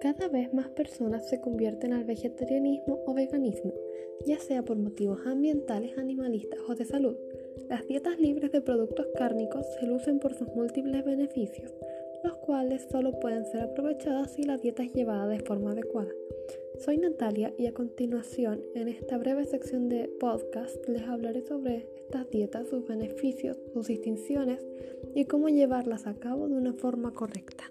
Cada vez más personas se convierten al vegetarianismo o veganismo, ya sea por motivos ambientales, animalistas o de salud. Las dietas libres de productos cárnicos se lucen por sus múltiples beneficios, los cuales solo pueden ser aprovechados si la dieta es llevada de forma adecuada. Soy Natalia y a continuación, en esta breve sección de podcast, les hablaré sobre estas dietas, sus beneficios, sus distinciones y cómo llevarlas a cabo de una forma correcta.